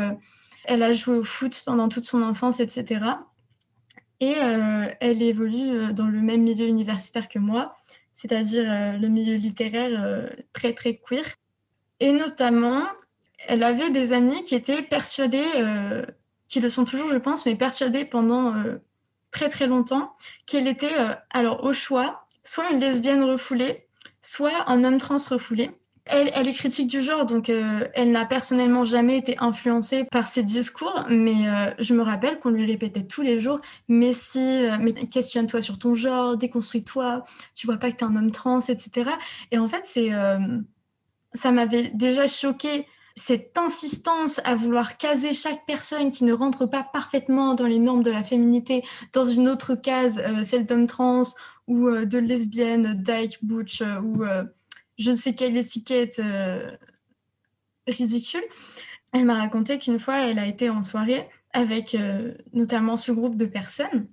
elle a joué au foot pendant toute son enfance, etc. Et euh, elle évolue euh, dans le même milieu universitaire que moi, c'est-à-dire euh, le milieu littéraire très très queer. Et notamment, elle avait des amis qui étaient persuadés, qui le sont toujours je pense, mais persuadés pendant très très longtemps, qu'elle était alors au choix soit une lesbienne refoulée, soit un homme trans refoulé. Elle, est critique du genre, donc euh, elle n'a personnellement jamais été influencée par ses discours, mais euh, je me rappelle qu'on lui répétait tous les jours Mais si, euh, mais questionne-toi sur ton genre, déconstruis-toi, tu vois pas que t'es un homme trans, etc. Et en fait, c'est, ça m'avait déjà choqué cette insistance à vouloir caser chaque personne qui ne rentre pas parfaitement dans les normes de la féminité dans une autre case, celle d'homme trans ou de lesbienne, dyke, butch ou je ne sais quelle étiquette euh, ridicule. Elle m'a raconté qu'une fois, elle a été en soirée avec euh, notamment ce groupe de personnes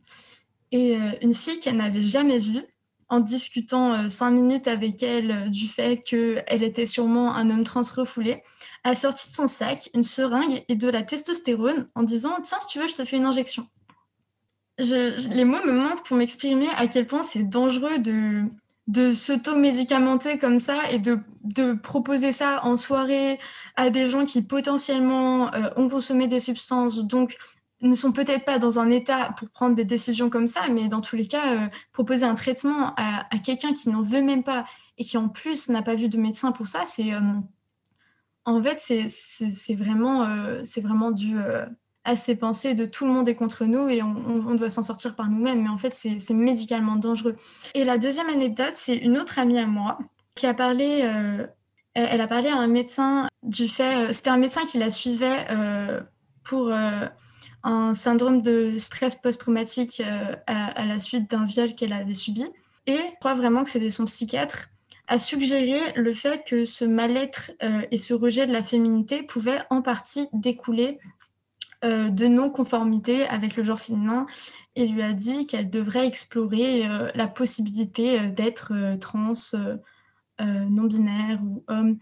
et euh, une fille qu'elle n'avait jamais vue en discutant cinq minutes avec elle du fait qu'elle était sûrement un homme trans refoulé, a sorti de son sac une seringue et de la testostérone en disant Tiens, si tu veux, je te fais une injection. les mots me manquent pour m'exprimer à quel point c'est dangereux de, de s'auto-médicamenter comme ça et de, de, proposer ça en soirée à des gens qui potentiellement euh, ont consommé des substances, donc ne sont peut-être pas dans un état pour prendre des décisions comme ça, mais dans tous les cas, euh, proposer un traitement à, quelqu'un qui n'en veut même pas et qui en plus n'a pas vu de médecin pour ça, c'est euh, en fait c'est vraiment vraiment du à ces pensées de tout le monde est contre nous et on, doit s'en sortir par nous-mêmes. Mais en fait, c'est médicalement dangereux. Et la deuxième anecdote, c'est une autre amie à moi qui a parlé, euh, elle a parlé à un médecin du fait, euh, c'était un médecin qui la suivait euh, pour un syndrome de stress post-traumatique à, la suite d'un viol qu'elle avait subi. Et je crois vraiment que c'était son psychiatre a suggéré le fait que ce mal-être et ce rejet de la féminité pouvaient en partie découler euh, de non-conformité avec le genre féminin et lui a dit qu'elle devrait explorer euh, la possibilité euh, d'être trans, non-binaire ou homme.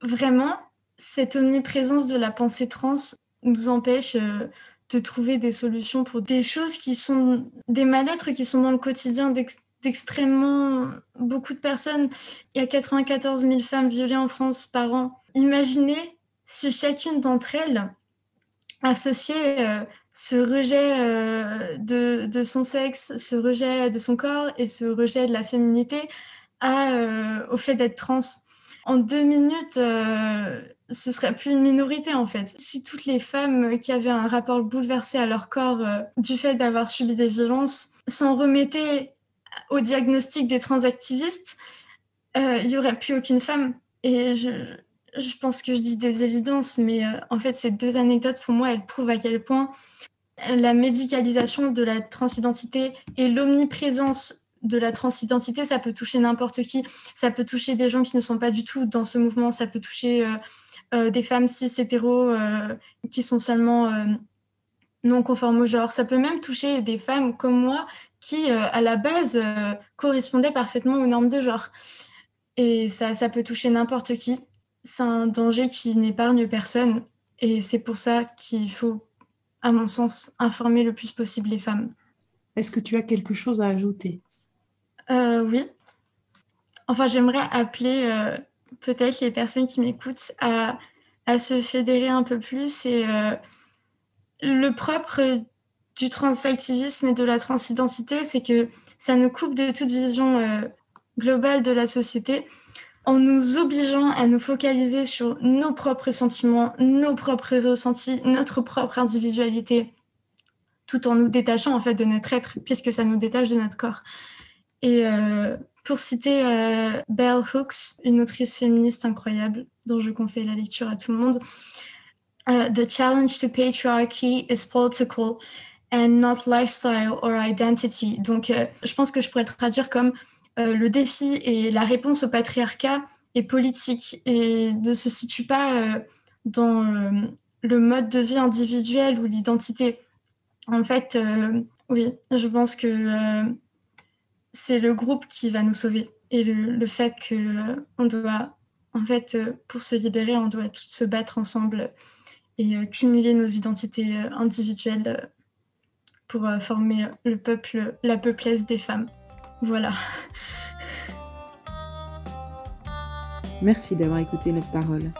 Vraiment, cette omniprésence de la pensée trans nous empêche de trouver des solutions pour des choses qui sont des mal-être qui sont dans le quotidien d'extrêmement beaucoup de personnes. Il y a 94 000 femmes violées en France par an. Imaginez si chacune d'entre elles associer euh, ce rejet euh, de, de, son sexe, ce rejet de son corps et ce rejet de la féminité à, euh, au fait d'être trans. En deux minutes, ce serait plus une minorité en fait. Si toutes les femmes qui avaient un rapport bouleversé à leur corps du fait d'avoir subi des violences s'en remettaient au diagnostic des transactivistes, il n'y aurait plus aucune femme. Et je, je pense que je dis des évidences, mais en fait, ces deux anecdotes, pour moi, elles prouvent à quel point la médicalisation de la transidentité et l'omniprésence de la transidentité, ça peut toucher n'importe qui. Ça peut toucher des gens qui ne sont pas du tout dans ce mouvement. Ça peut toucher euh, euh, des femmes cis hétéros euh, qui sont seulement non conformes au genre. Ça peut même toucher des femmes comme moi qui, à la base, correspondaient parfaitement aux normes de genre. Et ça, ça peut toucher n'importe qui. C'est un danger qui n'épargne personne. Et c'est pour ça qu'il faut à mon sens, informer le plus possible les femmes. Est-ce que tu as quelque chose à ajouter? Euh, Oui. Enfin, j'aimerais appeler euh, peut-être les personnes qui m'écoutent à, se fédérer un peu plus. Et euh, le propre du transactivisme et de la transidentité, c'est que ça nous coupe de toute vision globale de la société en nous obligeant à nous focaliser sur nos propres sentiments, nos propres ressentis, notre propre individualité, tout en nous détachant en fait de notre être, puisque ça nous détache de notre corps. Et euh, pour citer euh, Bell Hooks, une autrice féministe incroyable, dont je conseille la lecture à tout le monde, uh, The challenge to patriarchy is political and not lifestyle or identity. Donc, euh, je pense que je pourrais traduire comme euh, le défi et la réponse au patriarcat est politique et ne se situe pas euh, dans euh, le mode de vie individuel ou l'identité. En fait, oui, je pense que c'est le groupe qui va nous sauver et le, fait qu'on doit, en fait, pour se libérer, on doit tous se battre ensemble et cumuler nos identités individuelles pour former le peuple, la peuplesse des femmes. Voilà. Merci d'avoir écouté notre parole.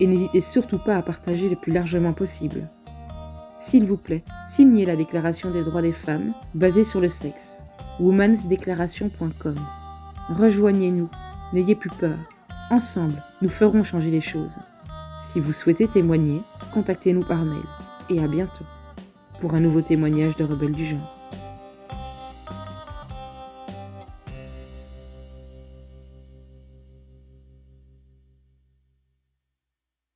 Et n'hésitez surtout pas à partager le plus largement possible. S'il vous plaît, signez la Déclaration des droits des femmes basée sur le sexe. womansdeclaration.com. Rejoignez-nous, n'ayez plus peur. Ensemble, nous ferons changer les choses. Si vous souhaitez témoigner, contactez-nous par mail. Et à bientôt pour un nouveau témoignage de Rebelles du genre.